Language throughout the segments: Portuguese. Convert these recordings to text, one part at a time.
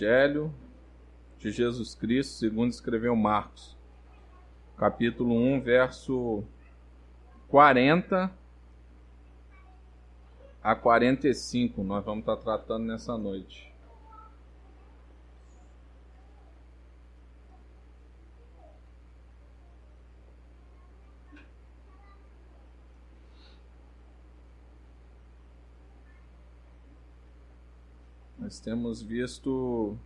Evangelho de Jesus Cristo, segundo escreveu Marcos, capítulo 1, verso 40 a 45, nós vamos estar tratando nessa noite. Nós temos visto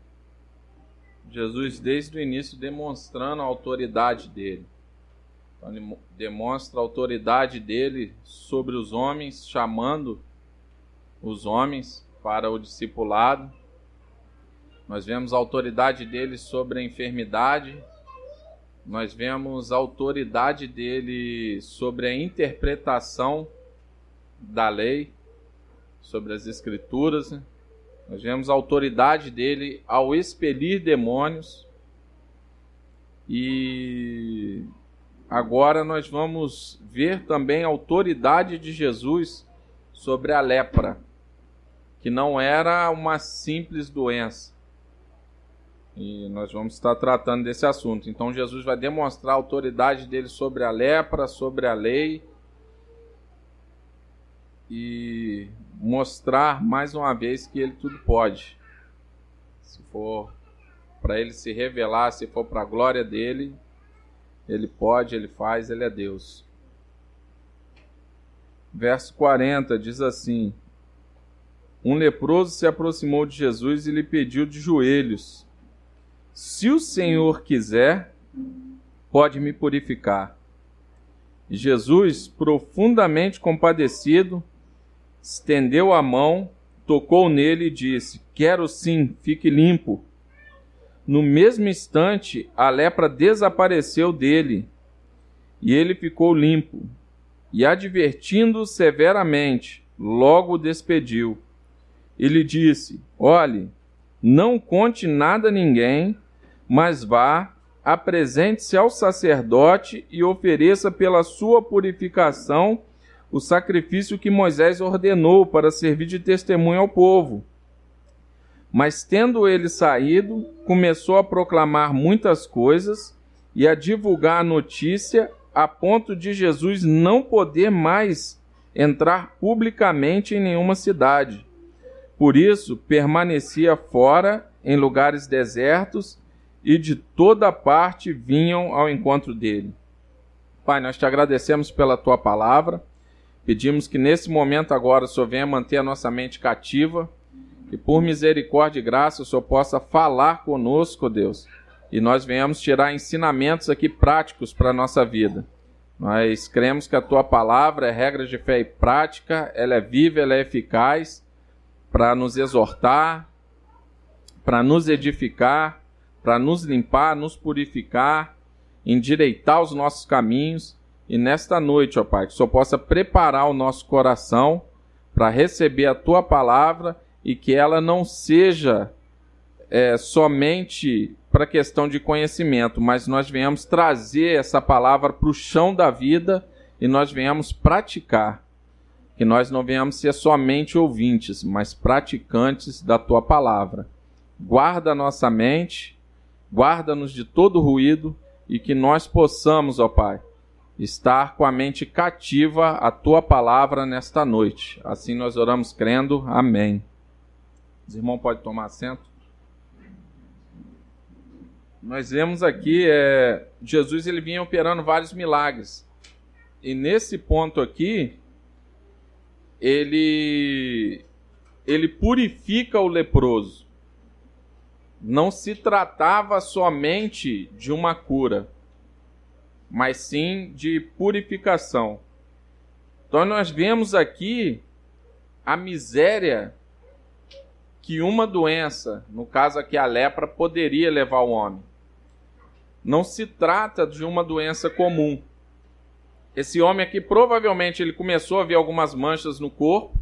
Jesus desde o início demonstrando a autoridade dele. Então, ele demonstra a autoridade dele sobre os homens, chamando os homens para o discipulado. Nós vemos a autoridade dele sobre a enfermidade. Nós vemos a autoridade dele sobre a interpretação da lei, sobre as escrituras. Né? Nós vemos a autoridade dele ao expelir demônios. E agora nós vamos ver também a autoridade de Jesus sobre a lepra, que não era uma simples doença. E nós vamos estar tratando desse assunto. Então Jesus vai demonstrar a autoridade dele sobre a lepra, sobre a lei. E mostrar mais uma vez que ele tudo pode. Se for para ele se revelar, se for para a glória dele, ele pode, ele faz, ele é Deus. Verso 40 diz assim: Um leproso se aproximou de Jesus e lhe pediu de joelhos: Se o Senhor quiser, pode me purificar. Jesus, profundamente compadecido, estendeu a mão, tocou nele e disse: Quero sim, fique limpo. No mesmo instante, a lepra desapareceu dele e ele ficou limpo. E advertindo severamente, logo o despediu. Ele disse: Olhe, não conte nada a ninguém, mas vá, apresente-se ao sacerdote e ofereça pela sua purificação o sacrifício que Moisés ordenou para servir de testemunho ao povo. Mas tendo ele saído, começou a proclamar muitas coisas e a divulgar a notícia a ponto de Jesus não poder mais entrar publicamente em nenhuma cidade. Por isso, permanecia fora em lugares desertos e de toda parte vinham ao encontro dele. Pai, nós te agradecemos pela tua palavra. Pedimos que nesse momento agora o Senhor venha manter a nossa mente cativa, que por misericórdia e graça o Senhor possa falar conosco, Deus, e nós venhamos tirar ensinamentos aqui práticos para a nossa vida. Nós cremos que a tua palavra é regra de fé e prática, ela é viva, ela é eficaz para nos exortar, para nos edificar, para nos limpar, nos purificar, endireitar os nossos caminhos e nesta noite, ó Pai, que o Senhor possa preparar o nosso coração para receber a tua palavra e que ela não seja é, somente para questão de conhecimento, mas nós venhamos trazer essa palavra para o chão da vida e nós venhamos praticar. Que nós não venhamos ser somente ouvintes, mas praticantes da tua palavra. Guarda a nossa mente, guarda-nos de todo ruído e que nós possamos, ó Pai, estar com a mente cativa à tua palavra nesta noite. Assim nós oramos crendo. Amém. Os irmãos podem tomar assento. Nós vemos aqui é, Jesus ele vinha operando vários milagres. E nesse ponto aqui, ele ele purifica o leproso. Não se tratava somente de uma cura mas sim de purificação. Então nós vemos aqui a miséria que uma doença, no caso aqui a lepra, poderia levar o homem. Não se trata de uma doença comum. Esse homem aqui provavelmente ele começou a ver algumas manchas no corpo,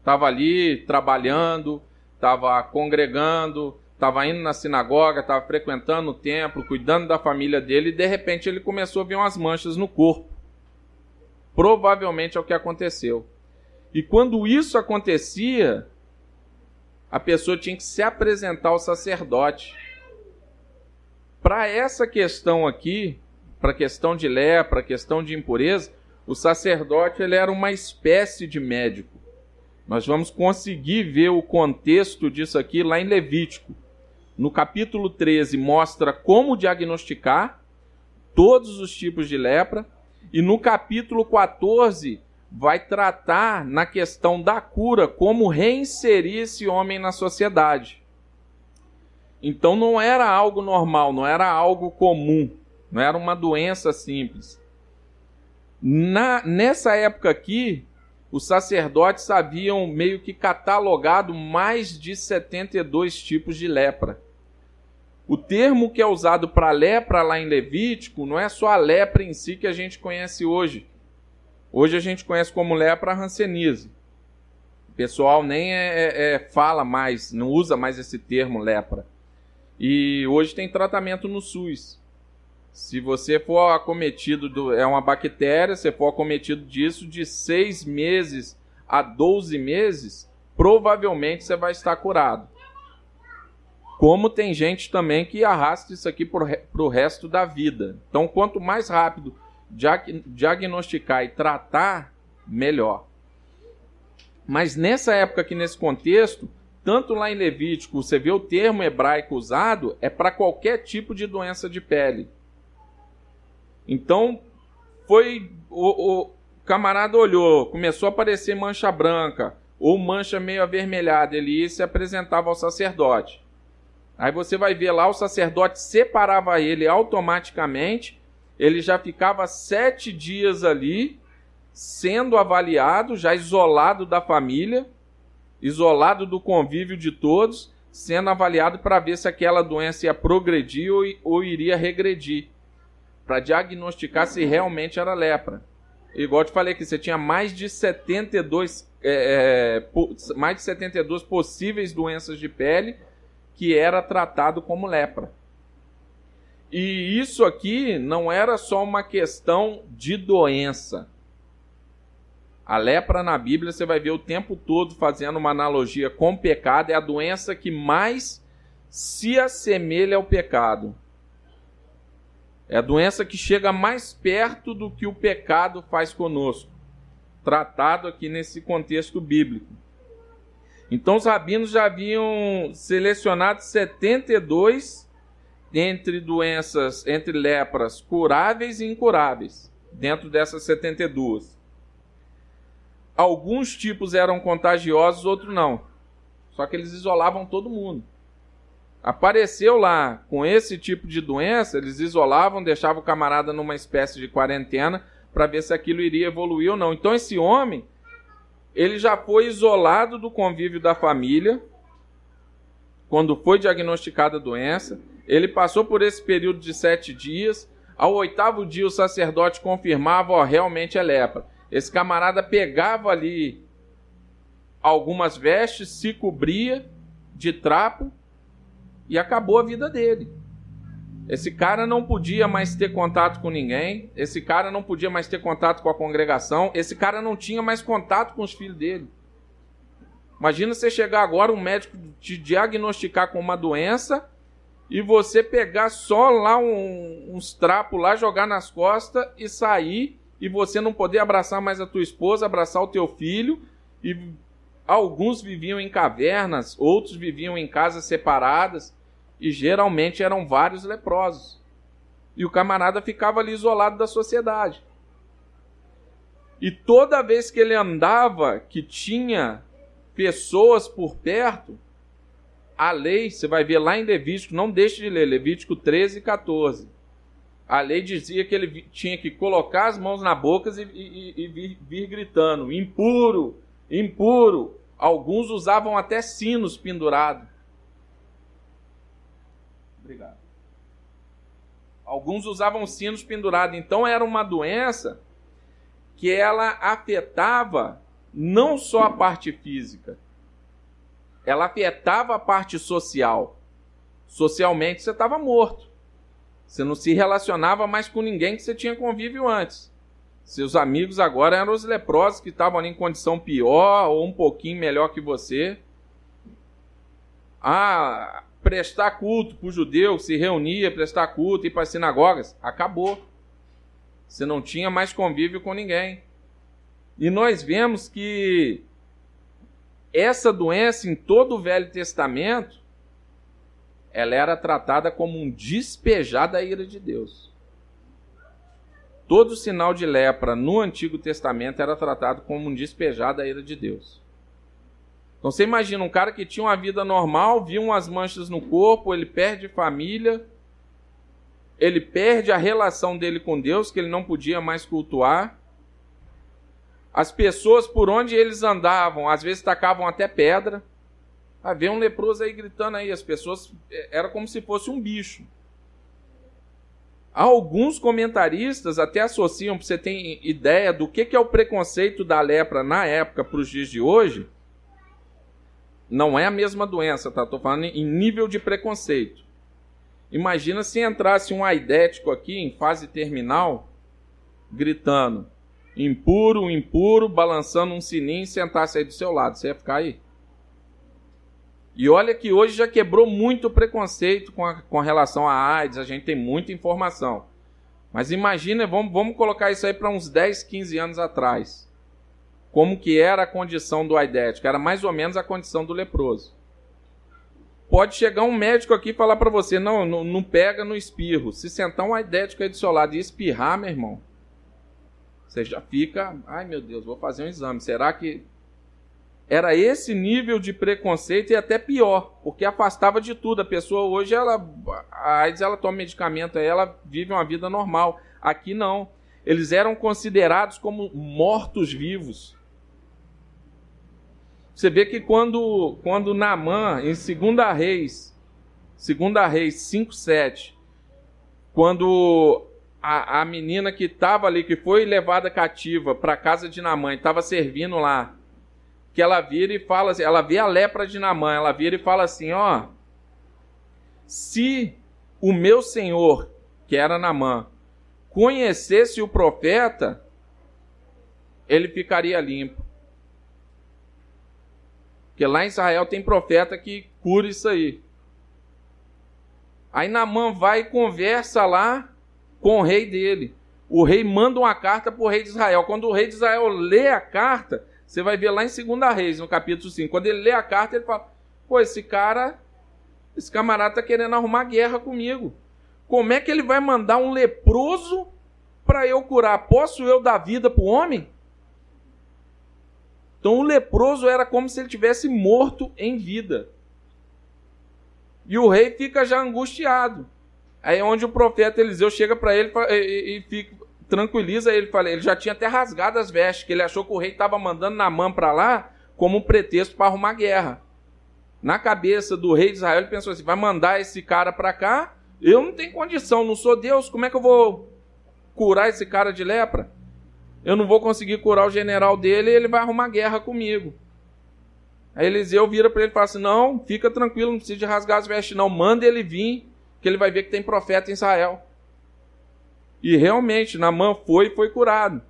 estava ali trabalhando, estava congregando, estava indo na sinagoga, estava frequentando o templo, cuidando da família dele, e de repente ele começou a ver umas manchas no corpo. Provavelmente é o que aconteceu. E quando isso acontecia, a pessoa tinha que se apresentar ao sacerdote. Para essa questão aqui, para a questão de lepra, a questão de impureza, o sacerdote ele era uma espécie de médico. Nós vamos conseguir ver o contexto disso aqui lá em Levítico. No capítulo 13 mostra como diagnosticar todos os tipos de lepra e no capítulo 14 vai tratar na questão da cura, como reinserir esse homem na sociedade. Então não era algo normal, não era algo comum, não era uma doença simples. Na, nessa época aqui, os sacerdotes haviam meio que catalogado mais de 72 tipos de lepra. O termo que é usado para lepra lá em Levítico não é só a lepra em si que a gente conhece hoje. Hoje a gente conhece como lepra hanseníase. O pessoal nem é, é, é, fala mais, não usa mais esse termo lepra. E hoje tem tratamento no SUS. Se você for acometido, do, é uma bactéria, se for acometido disso de seis meses a 12 meses, provavelmente você vai estar curado. Como tem gente também que arrasta isso aqui para o resto da vida. Então, quanto mais rápido diagnosticar e tratar, melhor. Mas nessa época aqui, nesse contexto, tanto lá em Levítico, você vê o termo hebraico usado, é para qualquer tipo de doença de pele. Então, foi. O, o camarada olhou, começou a aparecer mancha branca ou mancha meio avermelhada, ele ia se apresentava ao sacerdote. Aí você vai ver lá, o sacerdote separava ele automaticamente ele já ficava sete dias ali, sendo avaliado, já isolado da família, isolado do convívio de todos, sendo avaliado para ver se aquela doença ia progredir ou, ou iria regredir, para diagnosticar se realmente era lepra. Igual eu te falei que você tinha mais de 72, é, é, mais de 72 possíveis doenças de pele que era tratado como lepra. E isso aqui não era só uma questão de doença. A lepra na Bíblia você vai ver o tempo todo fazendo uma analogia com o pecado, é a doença que mais se assemelha ao pecado. É a doença que chega mais perto do que o pecado faz conosco, tratado aqui nesse contexto bíblico. Então os rabinos já haviam selecionado 72 entre doenças, entre lepras curáveis e incuráveis, dentro dessas 72. Alguns tipos eram contagiosos, outros não. Só que eles isolavam todo mundo. Apareceu lá com esse tipo de doença, eles isolavam, deixavam o camarada numa espécie de quarentena para ver se aquilo iria evoluir ou não. Então esse homem, ele já foi isolado do convívio da família quando foi diagnosticada a doença ele passou por esse período de sete dias. Ao oitavo dia, o sacerdote confirmava: ó, realmente é lepra. Esse camarada pegava ali algumas vestes, se cobria de trapo e acabou a vida dele. Esse cara não podia mais ter contato com ninguém, esse cara não podia mais ter contato com a congregação, esse cara não tinha mais contato com os filhos dele. Imagina você chegar agora, um médico te diagnosticar com uma doença e você pegar só lá um, uns trapos lá, jogar nas costas e sair e você não poder abraçar mais a tua esposa, abraçar o teu filho. E alguns viviam em cavernas, outros viviam em casas separadas e geralmente eram vários leprosos. E o camarada ficava ali isolado da sociedade. E toda vez que ele andava, que tinha pessoas por perto, a lei, você vai ver lá em Levítico, não deixe de ler, Levítico 13 e 14. A lei dizia que ele tinha que colocar as mãos na boca e, e, e vir, vir gritando: impuro, impuro. Alguns usavam até sinos pendurados. Obrigado. Alguns usavam sinos pendurados. Então era uma doença que ela afetava não só a parte física, ela afetava a parte social. Socialmente você estava morto. Você não se relacionava mais com ninguém que você tinha convívio antes. Seus amigos agora eram os leprosos que estavam ali em condição pior ou um pouquinho melhor que você. a prestar culto para o judeu, se reunia, prestar culto, ir para as sinagogas. Acabou. Você não tinha mais convívio com ninguém. E nós vemos que essa doença em todo o Velho Testamento, ela era tratada como um despejar da ira de Deus. Todo sinal de lepra no Antigo Testamento era tratado como um despejar da ira de Deus. Então você imagina um cara que tinha uma vida normal, viu umas manchas no corpo, ele perde família, ele perde a relação dele com Deus, que ele não podia mais cultuar. As pessoas por onde eles andavam, às vezes tacavam até pedra. Havia um leproso aí gritando aí, as pessoas é, era como se fosse um bicho. Alguns comentaristas até associam, para você ter ideia do que é o preconceito da lepra na época para os dias de hoje, não é a mesma doença, tá? Estou falando em nível de preconceito. Imagina se entrasse um aidético aqui em fase terminal, gritando impuro, impuro, balançando um sininho e sentasse aí do seu lado. Você ia ficar aí? E olha que hoje já quebrou muito preconceito com, a, com relação à AIDS, a gente tem muita informação. Mas imagina, vamos, vamos colocar isso aí para uns 10, 15 anos atrás como que era a condição do aidético, era mais ou menos a condição do leproso. Pode chegar um médico aqui e falar para você, não, não, não, pega no espirro. Se sentar um aidético aí do seu lado e espirrar, meu irmão, você já fica, ai meu Deus, vou fazer um exame. Será que era esse nível de preconceito e até pior, porque afastava de tudo. A pessoa hoje, ela, a AIDS, ela toma medicamento, ela vive uma vida normal. Aqui não. Eles eram considerados como mortos-vivos. Você vê que quando, quando Naamã, em 2 Reis, 2 Reis 5,7, quando a, a menina que estava ali, que foi levada cativa para a casa de Naamã, estava servindo lá, que ela vira e fala assim, ela vê a lepra de Naamã, ela vira e fala assim, ó, se o meu senhor, que era Naamã, conhecesse o profeta, ele ficaria limpo. Porque lá em Israel tem profeta que cura isso aí. Aí Namã vai e conversa lá com o rei dele. O rei manda uma carta para o rei de Israel. Quando o rei de Israel lê a carta, você vai ver lá em 2 Reis, no capítulo 5. Quando ele lê a carta, ele fala: Pô, esse cara, esse camarada está querendo arrumar guerra comigo. Como é que ele vai mandar um leproso para eu curar? Posso eu dar vida para o homem? Então o leproso era como se ele tivesse morto em vida. E o rei fica já angustiado. Aí é onde o profeta Eliseu chega para ele e, e, fica, tranquiliza ele. Fala, ele já tinha até rasgado as vestes, que ele achou que o rei estava mandando na mão para lá como um pretexto para arrumar guerra. Na cabeça do rei de Israel, ele pensou assim: vai mandar esse cara para cá? Eu não tenho condição, não sou Deus, como é que eu vou curar esse cara de lepra? Eu não vou conseguir curar o general dele e ele vai arrumar guerra comigo. Aí Eliseu vira para ele e fala assim: Não, fica tranquilo, não precisa de rasgar as vestes, não. Manda ele vir, que ele vai ver que tem profeta em Israel. E realmente, Namã foi e foi curado.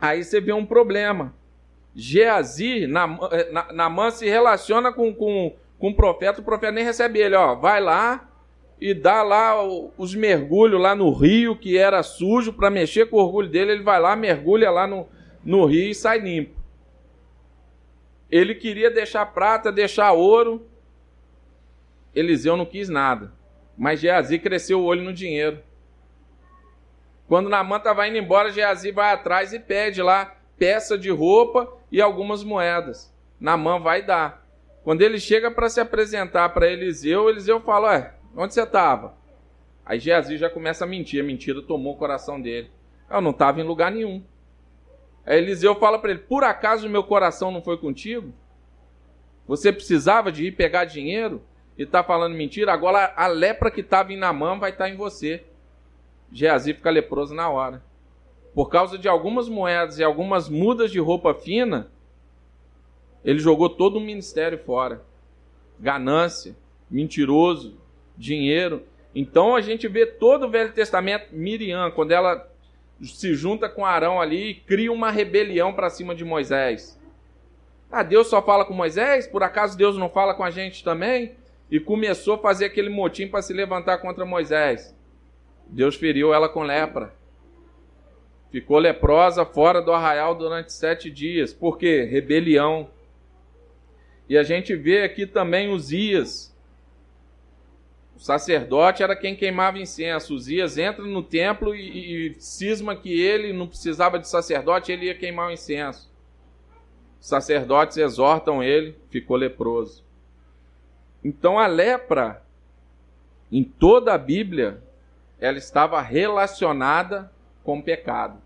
Aí você vê um problema. Geazi, Namã, se relaciona com, com, com o profeta, o profeta nem recebe ele. Ó, vai lá, e dá lá os mergulhos lá no rio que era sujo para mexer com o orgulho dele, ele vai lá, mergulha lá no, no rio e sai limpo. Ele queria deixar prata, deixar ouro. Eliseu não quis nada. Mas Geazi cresceu o olho no dinheiro. Quando Namã estava indo embora, Geazi vai atrás e pede lá peça de roupa e algumas moedas. Namã vai dar. Quando ele chega para se apresentar para Eliseu, Eliseu fala: Ué, Onde você estava? Aí Geazi já começa a mentir. A mentira tomou o coração dele. Eu não estava em lugar nenhum. Aí Eliseu fala para ele: Por acaso meu coração não foi contigo? Você precisava de ir pegar dinheiro e está falando mentira? Agora a lepra que estava em Namã vai estar tá em você. Geazi fica leproso na hora. Por causa de algumas moedas e algumas mudas de roupa fina, ele jogou todo o ministério fora. Ganância, mentiroso, dinheiro. Então a gente vê todo o Velho Testamento, Miriam, quando ela se junta com Arão ali e cria uma rebelião para cima de Moisés. Ah, Deus só fala com Moisés? Por acaso Deus não fala com a gente também? E começou a fazer aquele motim para se levantar contra Moisés. Deus feriu ela com lepra. Ficou leprosa fora do arraial durante sete dias. Por quê? Rebelião. E a gente vê aqui também Uzias. O sacerdote era quem queimava incenso. Uzias entra no templo e, e cisma que ele não precisava de sacerdote, ele ia queimar o incenso. Os sacerdotes exortam ele, ficou leproso. Então a lepra, em toda a Bíblia, ela estava relacionada com pecado.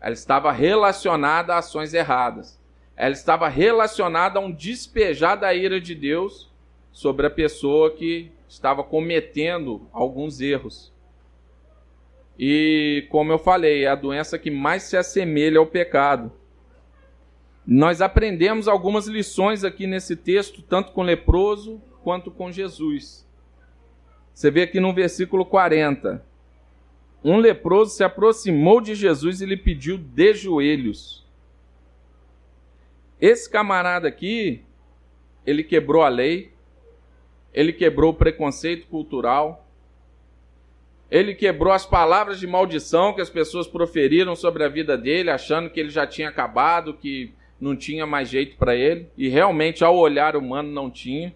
Ela estava relacionada a ações erradas. Ela estava relacionada a um despejar da ira de Deus sobre a pessoa que estava cometendo alguns erros. E, como eu falei, é a doença que mais se assemelha ao pecado. Nós aprendemos algumas lições aqui nesse texto, tanto com o leproso quanto com Jesus. Você vê aqui no versículo 40. Um leproso se aproximou de Jesus e lhe pediu de joelhos. Esse camarada aqui, ele quebrou a lei, ele quebrou o preconceito cultural, ele quebrou as palavras de maldição que as pessoas proferiram sobre a vida dele, achando que ele já tinha acabado, que não tinha mais jeito para ele, e realmente, ao olhar humano, não tinha.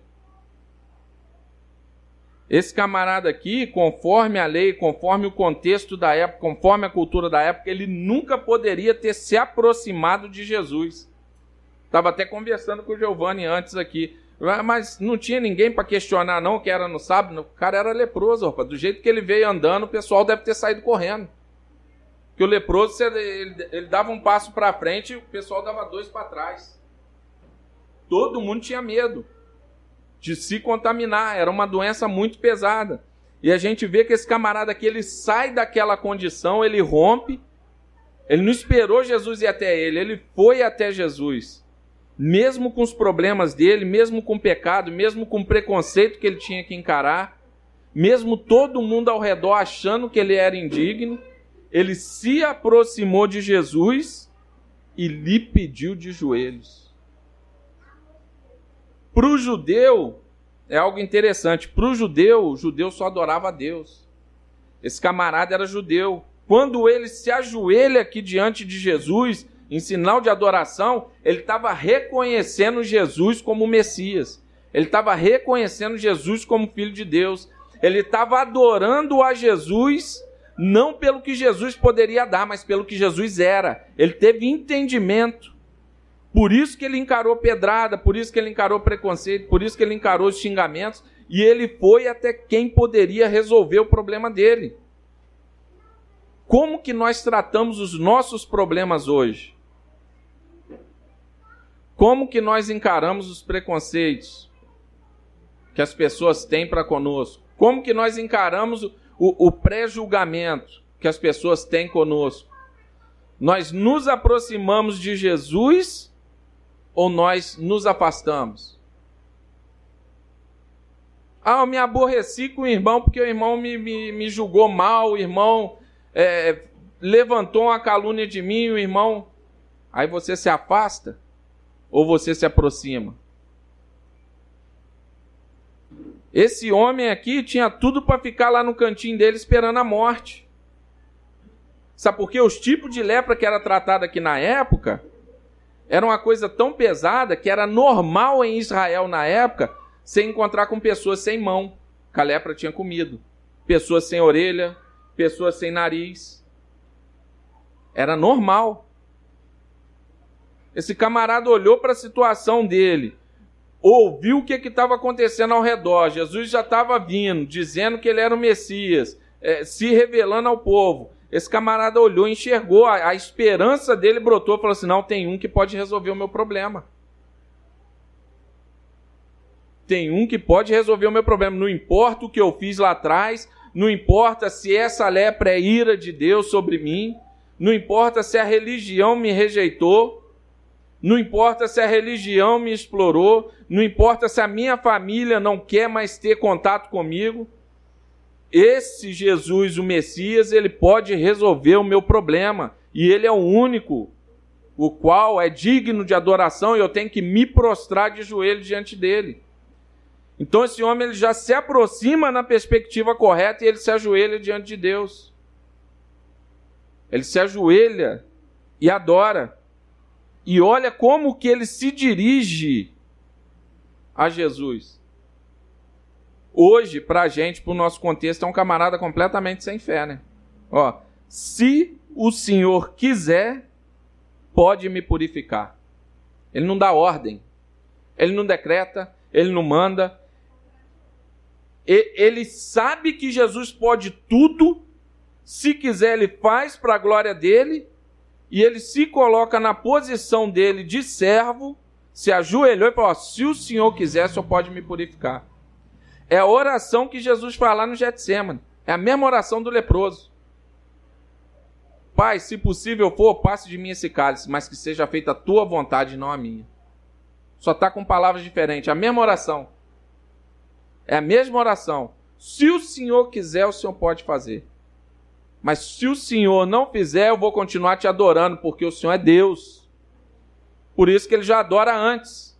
Esse camarada aqui, conforme a lei, conforme o contexto da época, conforme a cultura da época, ele nunca poderia ter se aproximado de Jesus. Estava até conversando com o Giovanni antes aqui. Mas não tinha ninguém para questionar, não, que era no sábado. O cara era leproso, rapaz. Do jeito que ele veio andando, o pessoal deve ter saído correndo. Que o leproso, ele, ele dava um passo para frente o pessoal dava dois para trás. Todo mundo tinha medo de se contaminar. Era uma doença muito pesada. E a gente vê que esse camarada aqui, ele sai daquela condição, ele rompe. Ele não esperou Jesus ir até ele, ele foi até Jesus. Mesmo com os problemas dele, mesmo com o pecado, mesmo com o preconceito que ele tinha que encarar, mesmo todo mundo ao redor achando que ele era indigno, ele se aproximou de Jesus e lhe pediu de joelhos. Para o judeu, é algo interessante. Para o judeu, o judeu só adorava a Deus. Esse camarada era judeu. Quando ele se ajoelha aqui diante de Jesus, em sinal de adoração, ele estava reconhecendo Jesus como Messias. Ele estava reconhecendo Jesus como Filho de Deus. Ele estava adorando a Jesus não pelo que Jesus poderia dar, mas pelo que Jesus era. Ele teve entendimento. Por isso que ele encarou pedrada, por isso que ele encarou preconceito, por isso que ele encarou os xingamentos, e ele foi até quem poderia resolver o problema dele. Como que nós tratamos os nossos problemas hoje? Como que nós encaramos os preconceitos que as pessoas têm para conosco? Como que nós encaramos o, o pré-julgamento que as pessoas têm conosco. Nós nos aproximamos de Jesus ou nós nos afastamos? Ah, eu me aborreci com o irmão porque o irmão me, me, me julgou mal, o irmão é, levantou uma calúnia de mim, o irmão. Aí você se afasta ou você se aproxima? Esse homem aqui tinha tudo para ficar lá no cantinho dele esperando a morte. Sabe por quê? Os tipos de lepra que era tratado aqui na época era uma coisa tão pesada que era normal em Israel na época se encontrar com pessoas sem mão, que a lepra tinha comido. Pessoas sem orelha, pessoas sem nariz. Era normal. Esse camarada olhou para a situação dele ouviu o que estava acontecendo ao redor. Jesus já estava vindo, dizendo que ele era o Messias, é, se revelando ao povo. Esse camarada olhou, enxergou, a, a esperança dele brotou falou assim: não, tem um que pode resolver o meu problema. Tem um que pode resolver o meu problema. Não importa o que eu fiz lá atrás, não importa se essa lepra é ira de Deus sobre mim, não importa se a religião me rejeitou, não importa se a religião me explorou, não importa se a minha família não quer mais ter contato comigo. Esse Jesus, o Messias, ele pode resolver o meu problema. E ele é o único, o qual é digno de adoração e eu tenho que me prostrar de joelho diante dele. Então esse homem ele já se aproxima na perspectiva correta e ele se ajoelha diante de Deus. Ele se ajoelha e adora. E olha como que ele se dirige a Jesus. Hoje, para a gente, para o nosso contexto, é um camarada completamente sem fé, né? Ó, se o Senhor quiser, pode me purificar. Ele não dá ordem, ele não decreta, ele não manda, ele sabe que Jesus pode tudo, se quiser, ele faz para a glória dele, e ele se coloca na posição dele de servo, se ajoelhou e falou: Se o Senhor quiser, só pode me purificar. É a oração que Jesus faz lá no Getsemane. É a mesma oração do leproso. Pai, se possível for, passe de mim esse cálice, mas que seja feita a tua vontade, não a minha. Só está com palavras diferentes. A mesma oração. É a mesma oração. Se o Senhor quiser, o Senhor pode fazer. Mas se o Senhor não fizer, eu vou continuar te adorando, porque o Senhor é Deus. Por isso que ele já adora antes.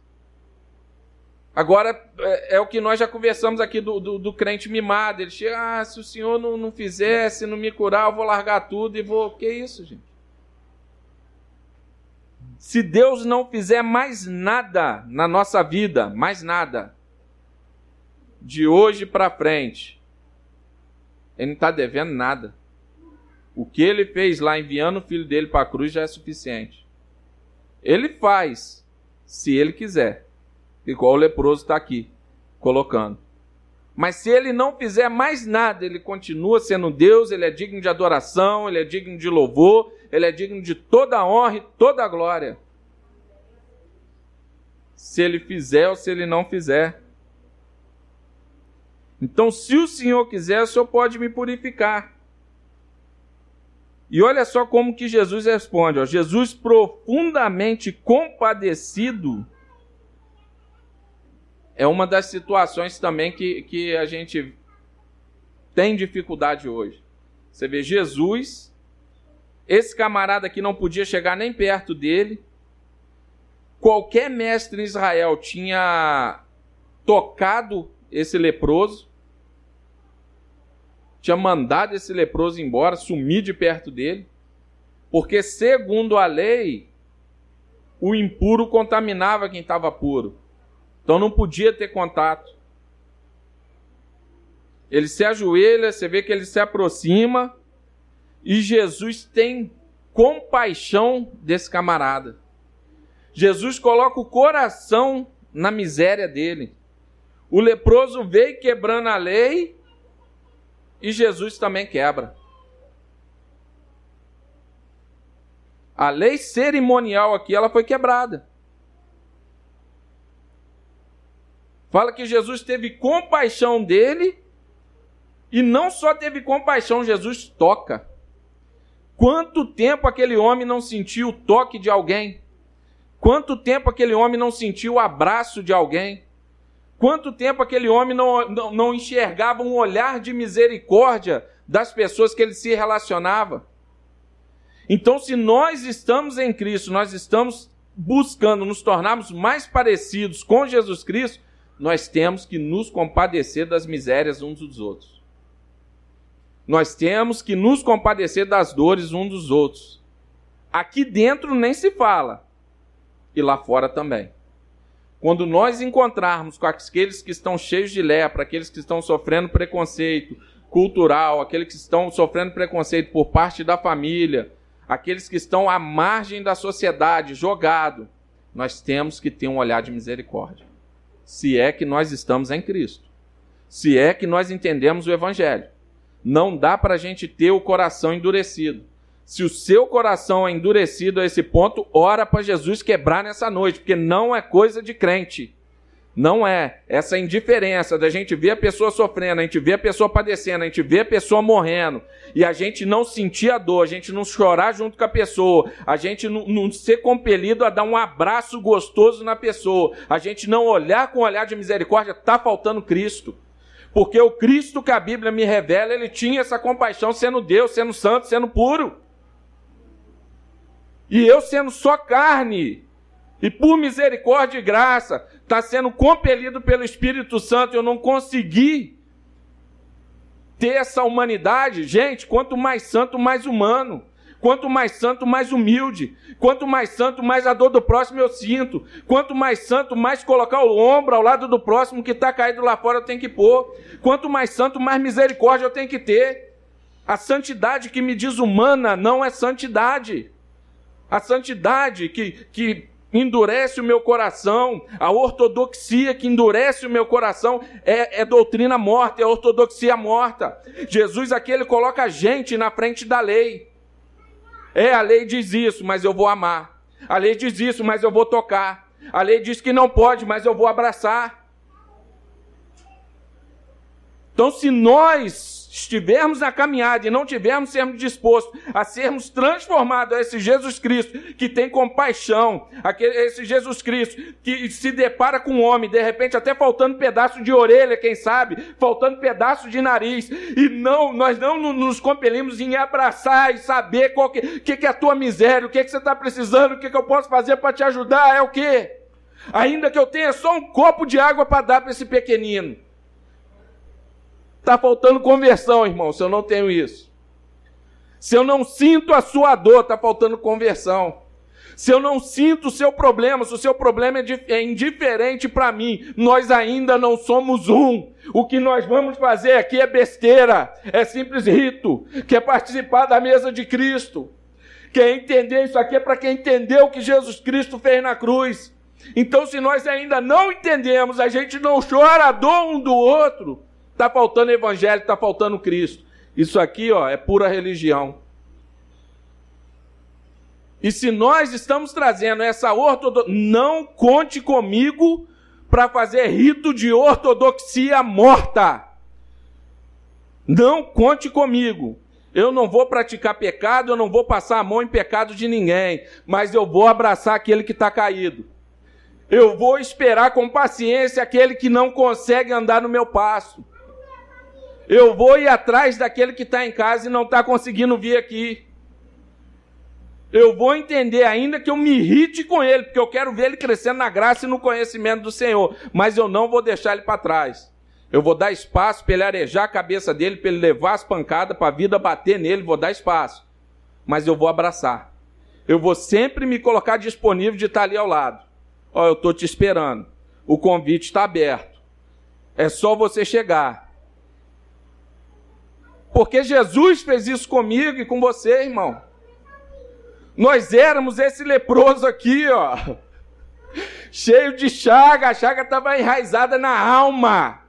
Agora, é, é o que nós já conversamos aqui do, do, do, crente mimado. Ele chega, ah, se o Senhor não, não fizer, se não me curar, eu vou largar tudo e vou. Que isso, gente? Se Deus não fizer mais nada na nossa vida, mais nada, de hoje para frente, ele não está devendo nada. O que ele fez lá enviando o filho dele para a cruz já é suficiente. Ele faz, se ele quiser. Igual o leproso está aqui, colocando. Mas se ele não fizer mais nada, ele continua sendo Deus, ele é digno de adoração, ele é digno de louvor, ele é digno de toda a honra e toda a glória. Se ele fizer ou se ele não fizer. Então, se o Senhor quiser, o Senhor pode me purificar. E olha só como que Jesus responde. Ó. Jesus profundamente compadecido é uma das situações também que, que a gente tem dificuldade hoje. Você vê Jesus, esse camarada que não podia chegar nem perto dele, qualquer mestre em Israel tinha tocado esse leproso, tinha mandado esse leproso embora, sumir de perto dele, porque, segundo a lei, o impuro contaminava quem estava puro. Então não podia ter contato. Ele se ajoelha, você vê que ele se aproxima, e Jesus tem compaixão desse camarada. Jesus coloca o coração na miséria dele. O leproso veio quebrando a lei e Jesus também quebra. A lei cerimonial aqui ela foi quebrada. Fala que Jesus teve compaixão dele e não só teve compaixão, Jesus toca. Quanto tempo aquele homem não sentiu o toque de alguém? Quanto tempo aquele homem não sentiu o abraço de alguém? Quanto tempo aquele homem não, não, não enxergava um olhar de misericórdia das pessoas que ele se relacionava? Então, se nós estamos em Cristo, nós estamos buscando nos tornarmos mais parecidos com Jesus Cristo, nós temos que nos compadecer das misérias uns dos outros. Nós temos que nos compadecer das dores uns dos outros. Aqui dentro nem se fala, e lá fora também. Quando nós encontrarmos com aqueles que estão cheios de lepra, aqueles que estão sofrendo preconceito cultural, aqueles que estão sofrendo preconceito por parte da família, aqueles que estão à margem da sociedade, jogado, nós temos que ter um olhar de misericórdia. Se é que nós estamos em Cristo. Se é que nós entendemos o Evangelho. Não dá para a gente ter o coração endurecido. Se o seu coração é endurecido a esse ponto, ora para Jesus quebrar nessa noite, porque não é coisa de crente. Não é. Essa indiferença da gente ver a pessoa sofrendo, a gente ver a pessoa padecendo, a gente ver a pessoa morrendo, e a gente não sentir a dor, a gente não chorar junto com a pessoa, a gente não, não ser compelido a dar um abraço gostoso na pessoa, a gente não olhar com olhar de misericórdia, está faltando Cristo. Porque o Cristo que a Bíblia me revela, ele tinha essa compaixão sendo Deus, sendo santo, sendo puro. E eu sendo só carne, e por misericórdia e graça, está sendo compelido pelo Espírito Santo, eu não consegui ter essa humanidade. Gente, quanto mais santo, mais humano. Quanto mais santo, mais humilde. Quanto mais santo, mais a dor do próximo eu sinto. Quanto mais santo, mais colocar o ombro ao lado do próximo que está caído lá fora eu tenho que pôr. Quanto mais santo, mais misericórdia eu tenho que ter. A santidade que me desumana não é santidade. A santidade que, que endurece o meu coração, a ortodoxia que endurece o meu coração é, é, doutrina morta, é ortodoxia morta. Jesus aqui ele coloca a gente na frente da lei. É, a lei diz isso, mas eu vou amar. A lei diz isso, mas eu vou tocar. A lei diz que não pode, mas eu vou abraçar. Então, se nós estivermos na caminhada e não tivermos sermos dispostos a sermos transformados a esse Jesus Cristo que tem compaixão, aquele, esse Jesus Cristo que se depara com um homem, de repente até faltando pedaço de orelha, quem sabe, faltando pedaço de nariz, e não, nós não nos compelimos em abraçar e saber qual que, que, que é a tua miséria, o que, que você está precisando, o que, que eu posso fazer para te ajudar, é o que? Ainda que eu tenha só um copo de água para dar para esse pequenino. Está faltando conversão, irmão, se eu não tenho isso. Se eu não sinto a sua dor, está faltando conversão. Se eu não sinto o seu problema, se o seu problema é, é indiferente para mim, nós ainda não somos um. O que nós vamos fazer aqui é besteira, é simples rito, que é participar da mesa de Cristo. Quer entender isso aqui é para quem entendeu o que Jesus Cristo fez na cruz. Então, se nós ainda não entendemos, a gente não chora a dor um do outro, Está faltando evangelho, está faltando Cristo. Isso aqui ó, é pura religião. E se nós estamos trazendo essa ortodoxia, não conte comigo para fazer rito de ortodoxia morta. Não conte comigo. Eu não vou praticar pecado, eu não vou passar a mão em pecado de ninguém, mas eu vou abraçar aquele que está caído. Eu vou esperar com paciência aquele que não consegue andar no meu passo. Eu vou ir atrás daquele que está em casa e não está conseguindo vir aqui. Eu vou entender ainda que eu me irrite com ele, porque eu quero ver ele crescendo na graça e no conhecimento do Senhor. Mas eu não vou deixar ele para trás. Eu vou dar espaço para ele arejar a cabeça dele, para ele levar as pancadas, para a vida bater nele, vou dar espaço. Mas eu vou abraçar. Eu vou sempre me colocar disponível de estar ali ao lado. Ó, eu estou te esperando. O convite está aberto. É só você chegar. Porque Jesus fez isso comigo e com você, irmão. Nós éramos esse leproso aqui, ó. Cheio de chaga, a chaga estava enraizada na alma.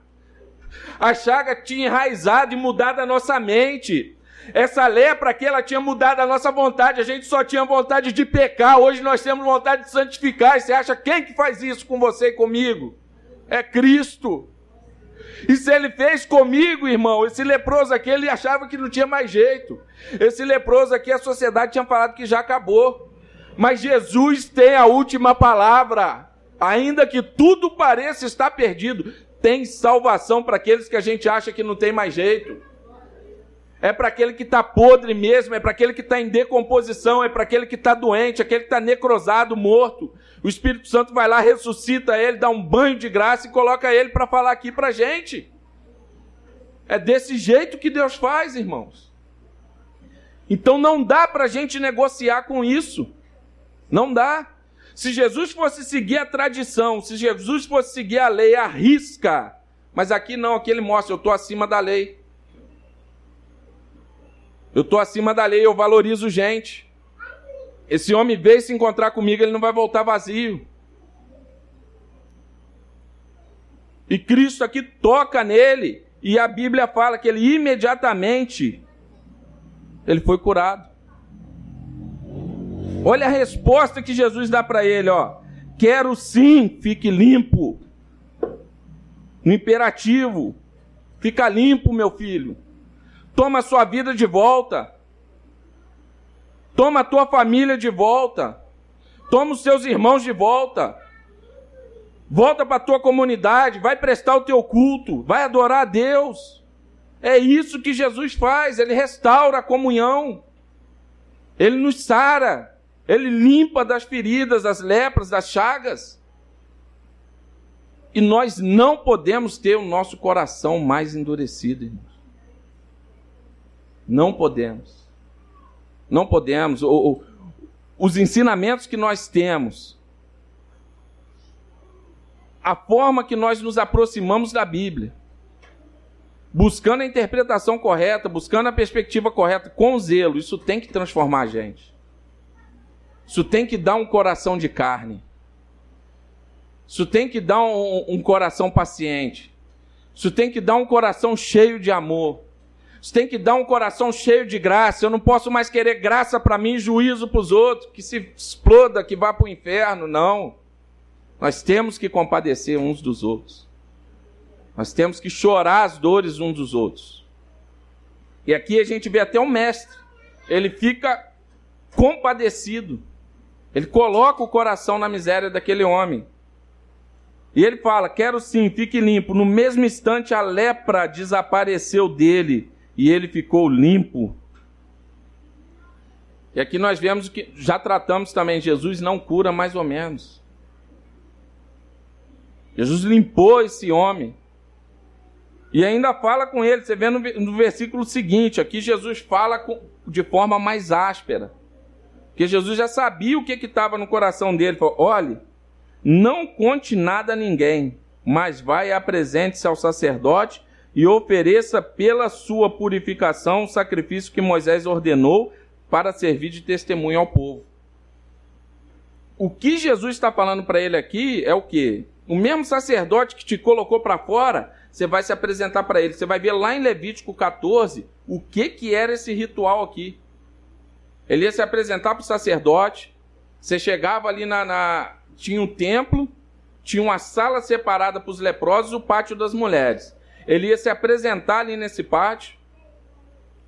A chaga tinha enraizado e mudado a nossa mente. Essa lepra aqui, ela tinha mudado a nossa vontade. A gente só tinha vontade de pecar. Hoje nós temos vontade de santificar. E você acha quem que faz isso com você e comigo? É Cristo. E se ele fez comigo, irmão, esse leproso aqui, ele achava que não tinha mais jeito. Esse leproso aqui, a sociedade tinha falado que já acabou. Mas Jesus tem a última palavra. Ainda que tudo pareça estar perdido, tem salvação para aqueles que a gente acha que não tem mais jeito. É para aquele que está podre mesmo, é para aquele que está em decomposição, é para aquele que está doente, aquele que está necrosado, morto. O Espírito Santo vai lá, ressuscita ele, dá um banho de graça e coloca ele para falar aqui para gente. É desse jeito que Deus faz, irmãos. Então não dá para a gente negociar com isso. Não dá. Se Jesus fosse seguir a tradição, se Jesus fosse seguir a lei, arrisca. Mas aqui não, aqui ele mostra, eu estou acima da lei. Eu estou acima da lei, eu valorizo gente. Esse homem veio se encontrar comigo, ele não vai voltar vazio. E Cristo aqui toca nele, e a Bíblia fala que ele imediatamente ele foi curado. Olha a resposta que Jesus dá para ele, ó. Quero sim, fique limpo. No imperativo, fica limpo, meu filho. Toma sua vida de volta. Toma a tua família de volta. Toma os seus irmãos de volta. Volta para a tua comunidade, vai prestar o teu culto, vai adorar a Deus. É isso que Jesus faz, ele restaura a comunhão. Ele nos sara. Ele limpa das feridas, das lepras, das chagas. E nós não podemos ter o nosso coração mais endurecido, irmãos. Não podemos. Não podemos. O, os ensinamentos que nós temos, a forma que nós nos aproximamos da Bíblia, buscando a interpretação correta, buscando a perspectiva correta, com zelo, isso tem que transformar a gente. Isso tem que dar um coração de carne. Isso tem que dar um, um coração paciente. Isso tem que dar um coração cheio de amor. Isso tem que dar um coração cheio de graça. Eu não posso mais querer graça para mim juízo para os outros, que se exploda, que vá para o inferno. Não. Nós temos que compadecer uns dos outros. Nós temos que chorar as dores uns dos outros. E aqui a gente vê até o mestre. Ele fica compadecido. Ele coloca o coração na miséria daquele homem. E ele fala: Quero sim, fique limpo. No mesmo instante, a lepra desapareceu dele e ele ficou limpo. E aqui nós vemos que já tratamos também: Jesus não cura mais ou menos. Jesus limpou esse homem. E ainda fala com ele. Você vê no, no versículo seguinte: aqui Jesus fala com, de forma mais áspera. Porque Jesus já sabia o que estava no coração dele. Ele falou: olhe, não conte nada a ninguém, mas vai e apresente-se ao sacerdote e ofereça pela sua purificação o sacrifício que Moisés ordenou para servir de testemunho ao povo. O que Jesus está falando para ele aqui é o que? O mesmo sacerdote que te colocou para fora, você vai se apresentar para ele. Você vai ver lá em Levítico 14 o que, que era esse ritual aqui. Ele ia se apresentar para o sacerdote. Você chegava ali na, na, Tinha um templo, tinha uma sala separada para os leprosos e o pátio das mulheres. Ele ia se apresentar ali nesse pátio.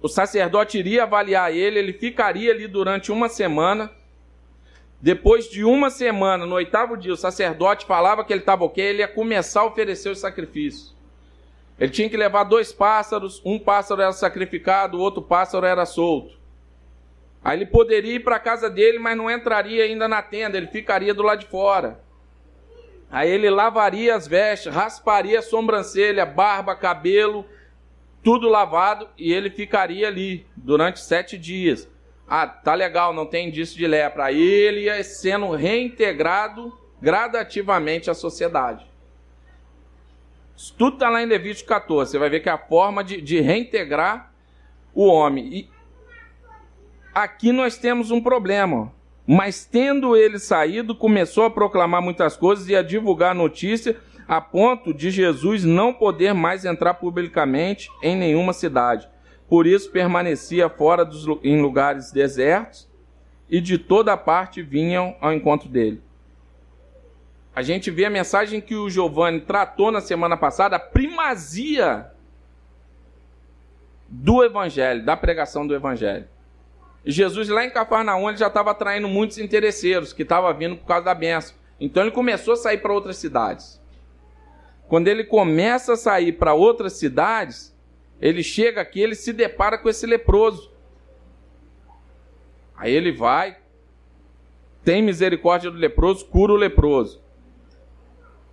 O sacerdote iria avaliar ele, ele ficaria ali durante uma semana. Depois de uma semana, no oitavo dia, o sacerdote falava que ele estava ok, ele ia começar a oferecer os sacrifícios. Ele tinha que levar dois pássaros, um pássaro era sacrificado, o outro pássaro era solto. Aí ele poderia ir para a casa dele, mas não entraria ainda na tenda, ele ficaria do lado de fora. Aí ele lavaria as vestes, rasparia a sobrancelha, barba, cabelo, tudo lavado, e ele ficaria ali durante sete dias. Ah, tá legal, não tem indício de lepra. Aí ele ia sendo reintegrado gradativamente à sociedade. Isso tudo está lá em Levítico 14. Você vai ver que é a forma de, de reintegrar o homem. E aqui nós temos um problema. Mas tendo ele saído, começou a proclamar muitas coisas e a divulgar notícia, a ponto de Jesus não poder mais entrar publicamente em nenhuma cidade. Por isso permanecia fora dos, em lugares desertos e de toda parte vinham ao encontro dele. A gente vê a mensagem que o Giovanni tratou na semana passada, a primazia do evangelho, da pregação do evangelho. Jesus lá em Cafarnaum ele já estava atraindo muitos interesseiros que estavam vindo por causa da benção. Então ele começou a sair para outras cidades. Quando ele começa a sair para outras cidades, ele chega aqui, ele se depara com esse leproso. Aí ele vai, tem misericórdia do leproso, cura o leproso.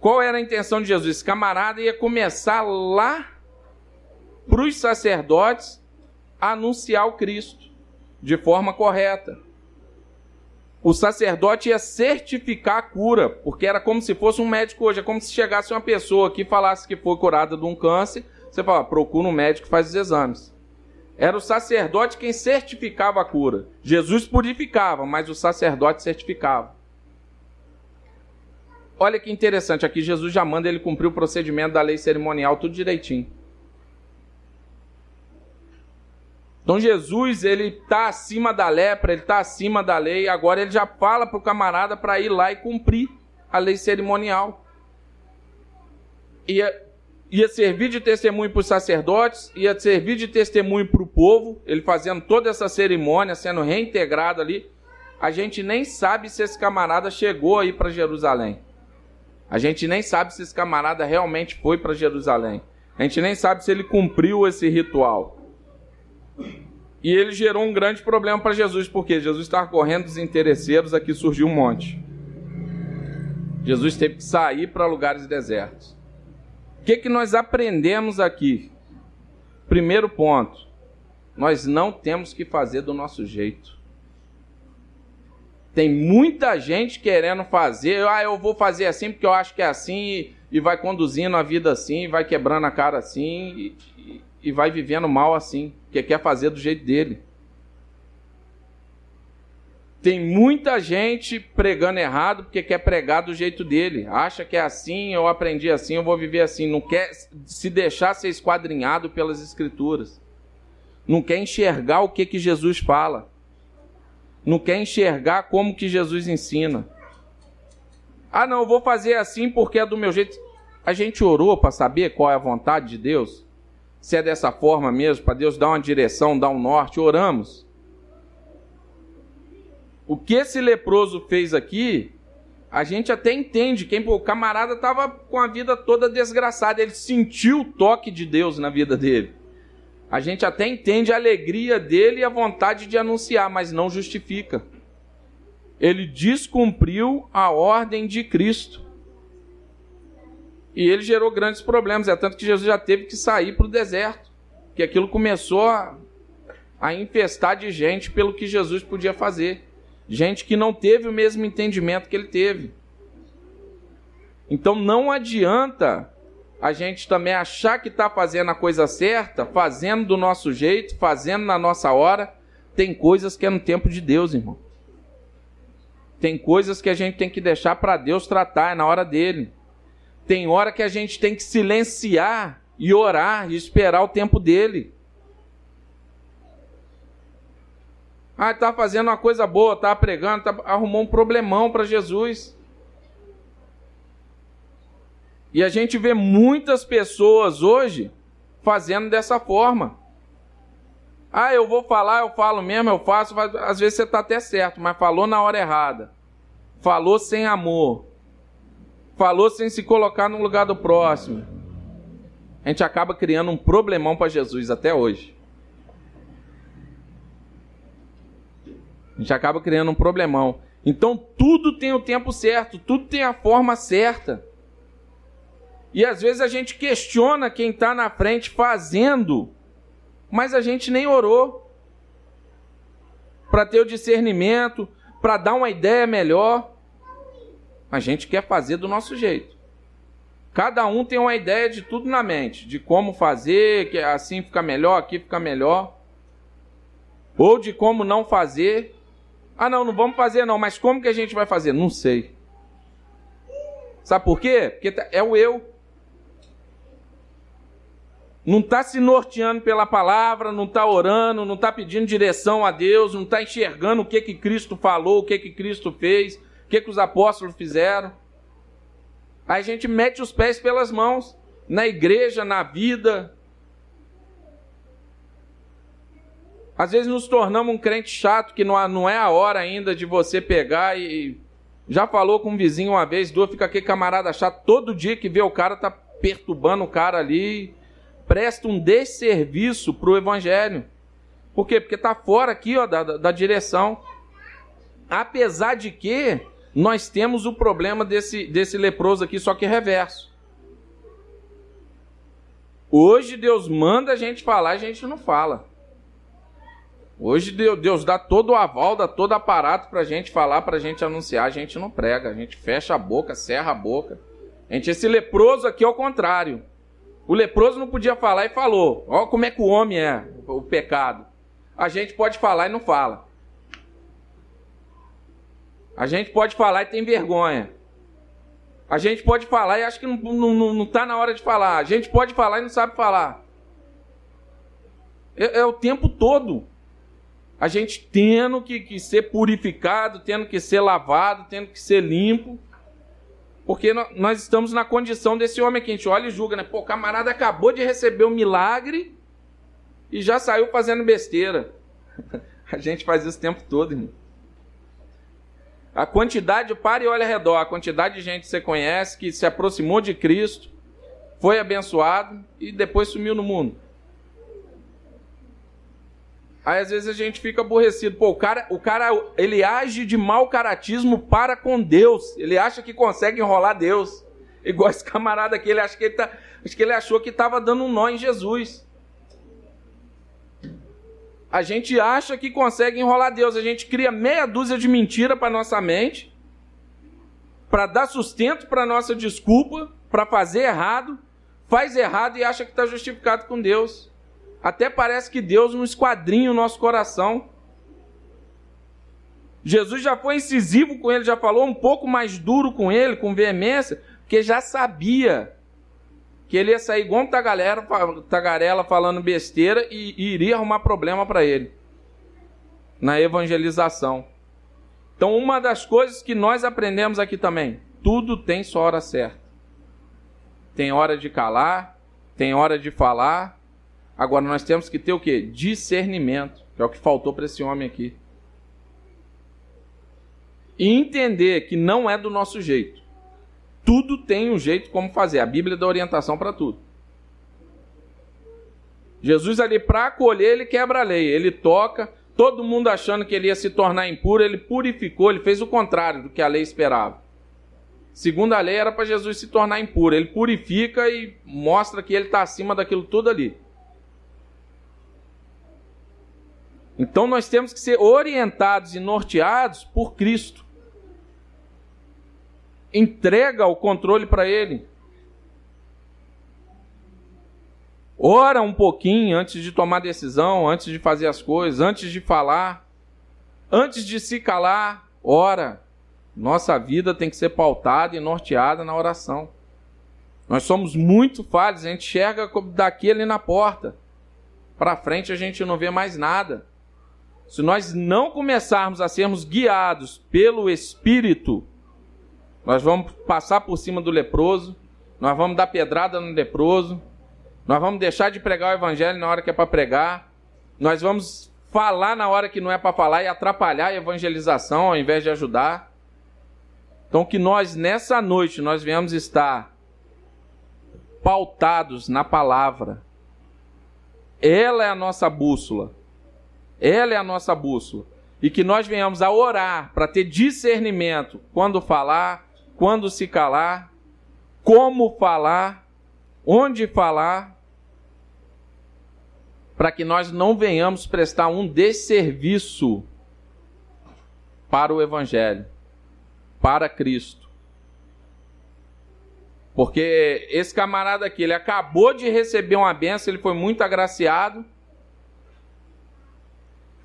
Qual era a intenção de Jesus? Esse camarada ia começar lá para os sacerdotes anunciar o Cristo de forma correta. O sacerdote ia certificar a cura, porque era como se fosse um médico hoje. É como se chegasse uma pessoa que falasse que foi curada de um câncer. Você fala, procura um médico faz os exames. Era o sacerdote quem certificava a cura. Jesus purificava, mas o sacerdote certificava. Olha que interessante, aqui Jesus já manda ele cumprir o procedimento da lei cerimonial, tudo direitinho. Então Jesus, ele está acima da lepra, ele está acima da lei, agora ele já fala para o camarada para ir lá e cumprir a lei cerimonial. Ia, ia servir de testemunho para os sacerdotes, ia servir de testemunho para o povo, ele fazendo toda essa cerimônia, sendo reintegrado ali. A gente nem sabe se esse camarada chegou aí para Jerusalém. A gente nem sabe se esse camarada realmente foi para Jerusalém. A gente nem sabe se ele cumpriu esse ritual. E ele gerou um grande problema para Jesus, porque Jesus estava correndo dos interesseiros, aqui surgiu um monte. Jesus teve que sair para lugares desertos. O que, que nós aprendemos aqui? Primeiro ponto, nós não temos que fazer do nosso jeito. Tem muita gente querendo fazer, ah, eu vou fazer assim porque eu acho que é assim, e, vai conduzindo a vida assim, vai quebrando a cara assim, e, e vai vivendo mal assim, porque quer fazer do jeito dele. Tem muita gente pregando errado porque quer pregar do jeito dele. Acha que é assim, eu aprendi assim, eu vou viver assim. Não quer se deixar ser esquadrinhado pelas escrituras. Não quer enxergar o que, que Jesus fala não quer enxergar como que Jesus ensina. Ah, não, eu vou fazer assim porque é do meu jeito. A gente orou para saber qual é a vontade de Deus? Se é dessa forma mesmo, para Deus dar uma direção, dar um norte, oramos. O que esse leproso fez aqui, a gente até entende. Quem o camarada estava com a vida toda desgraçada, ele sentiu o toque de Deus na vida dele. A gente até entende a alegria dele e a vontade de anunciar, mas não justifica. Ele descumpriu a ordem de Cristo. E ele gerou grandes problemas. É tanto que Jesus já teve que sair para o deserto. Que aquilo começou a, a infestar de gente pelo que Jesus podia fazer. Gente que não teve o mesmo entendimento que ele teve. Então não adianta a gente também achar que está fazendo a coisa certa, fazendo do nosso jeito, fazendo na nossa hora. Tem coisas que é no tempo de Deus, irmão. Tem coisas que a gente tem que deixar para Deus tratar, é na hora dele. Tem hora que a gente tem que silenciar e orar e esperar o tempo dele. Ah, está fazendo uma coisa boa, está pregando, tá, arrumou um problemão para Jesus. E a gente vê muitas pessoas hoje fazendo dessa forma. Ah, eu vou falar, eu falo mesmo, eu faço. Às vezes você está até certo, mas falou na hora errada. Falou sem amor. Falou sem se colocar no lugar do próximo. A gente acaba criando um problemão para Jesus até hoje. A gente acaba criando um problemão. Então tudo tem o tempo certo, tudo tem a forma certa. E às vezes a gente questiona quem está na frente fazendo, mas a gente nem orou para ter o discernimento, para dar uma ideia melhor. A gente quer fazer do nosso jeito. Cada um tem uma ideia de tudo na mente, de como fazer, que assim fica melhor, aqui fica melhor. Ou de como não fazer. Ah, não, não vamos fazer não, mas como que a gente vai fazer? Não sei. Sabe por quê? Porque tá, é o eu não está se norteando pela palavra, não está orando, não está pedindo direção a Deus, não está enxergando o que, que Cristo falou, o que, que Cristo fez, que, que os apóstolos fizeram. A gente mete os pés pelas mãos, na igreja, na vida. Às vezes nos tornamos um crente chato que não é a hora ainda de você pegar e. Já falou com um vizinho uma vez, duas, fica aqui camarada chato, todo dia que vê o cara tá perturbando o cara ali presta um desserviço para o evangelho. Por quê? Porque está fora aqui ó, da, da direção. Apesar de que nós temos o problema desse, desse leproso aqui, só que reverso. Hoje Deus manda a gente falar, a gente não fala. Hoje Deus dá todo o aval, dá todo o aparato para a gente falar, para a gente anunciar, a gente não prega, a gente fecha a boca, serra a boca. Gente, esse leproso aqui é o contrário. O leproso não podia falar e falou. Olha como é que o homem é, o pecado. A gente pode falar e não fala. A gente pode falar e tem vergonha. A gente pode falar e acha que não está não, não tá na hora de falar. A gente pode falar e não sabe falar. É, é o tempo todo. A gente tendo que, que ser purificado, tendo que ser lavado, tendo que ser limpo. Porque nós estamos na condição desse homem que a gente olha e julga, né? Pô, o camarada acabou de receber um milagre e já saiu fazendo besteira. A gente faz isso o tempo todo, irmão. A quantidade, para e olha ao redor, a quantidade de gente que você conhece que se aproximou de Cristo, foi abençoado e depois sumiu no mundo. Aí às vezes a gente fica aborrecido. Pô, o cara, o cara ele age de mau caratismo para com Deus. Ele acha que consegue enrolar Deus. Igual esse camarada aqui, ele acha que ele tá, que ele achou que estava dando um nó em Jesus. A gente acha que consegue enrolar Deus, a gente cria meia dúzia de mentira para nossa mente, para dar sustento para nossa desculpa, para fazer errado, faz errado e acha que está justificado com Deus. Até parece que Deus não esquadrinha o nosso coração. Jesus já foi incisivo com ele, já falou um pouco mais duro com ele, com veemência, porque já sabia que ele ia sair igual um tagarela, tagarela falando besteira e, e iria arrumar problema para ele na evangelização. Então, uma das coisas que nós aprendemos aqui também, tudo tem sua hora certa. Tem hora de calar, tem hora de falar. Agora nós temos que ter o que? Discernimento, que é o que faltou para esse homem aqui. E entender que não é do nosso jeito tudo tem um jeito como fazer. A Bíblia dá orientação para tudo. Jesus ali para acolher, ele quebra a lei, ele toca, todo mundo achando que ele ia se tornar impuro, ele purificou, ele fez o contrário do que a lei esperava. Segundo a lei era para Jesus se tornar impuro, ele purifica e mostra que ele está acima daquilo tudo ali. Então nós temos que ser orientados e norteados por Cristo entrega o controle para ele. Ora um pouquinho antes de tomar decisão, antes de fazer as coisas, antes de falar, antes de se calar, ora. Nossa vida tem que ser pautada e norteada na oração. Nós somos muito falhos, a gente enxerga daqui ali na porta. Para frente a gente não vê mais nada. Se nós não começarmos a sermos guiados pelo Espírito, nós vamos passar por cima do leproso, nós vamos dar pedrada no leproso, nós vamos deixar de pregar o evangelho na hora que é para pregar, nós vamos falar na hora que não é para falar e atrapalhar a evangelização ao invés de ajudar. Então que nós nessa noite nós venhamos estar pautados na palavra. Ela é a nossa bússola. Ela é a nossa bússola. E que nós venhamos a orar para ter discernimento quando falar, quando se calar, como falar, onde falar, para que nós não venhamos prestar um desserviço para o Evangelho, para Cristo. Porque esse camarada aqui, ele acabou de receber uma benção, ele foi muito agraciado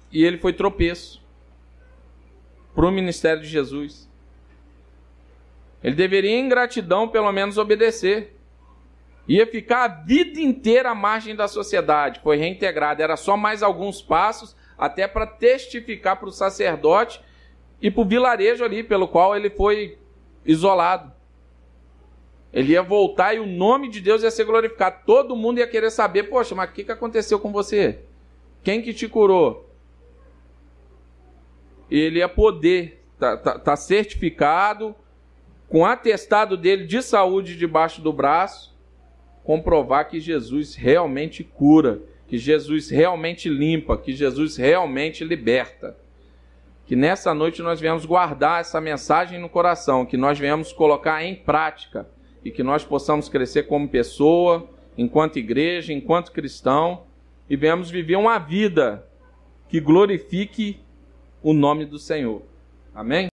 e ele foi tropeço para o ministério de Jesus. Ele deveria, em gratidão, pelo menos obedecer. Ia ficar a vida inteira à margem da sociedade. Foi reintegrado. Era só mais alguns passos, até para testificar para o sacerdote e para o vilarejo ali, pelo qual ele foi isolado. Ele ia voltar e o nome de Deus ia ser glorificado. Todo mundo ia querer saber, poxa, mas o que, que aconteceu com você? Quem que te curou? Ele ia poder, tá, tá, tá certificado, com o atestado dele de saúde debaixo do braço, comprovar que Jesus realmente cura, que Jesus realmente limpa, que Jesus realmente liberta. Que nessa noite nós venhamos guardar essa mensagem no coração, que nós venhamos colocar em prática e que nós possamos crescer como pessoa, enquanto igreja, enquanto cristão e venhamos viver uma vida que glorifique o nome do Senhor. Amém?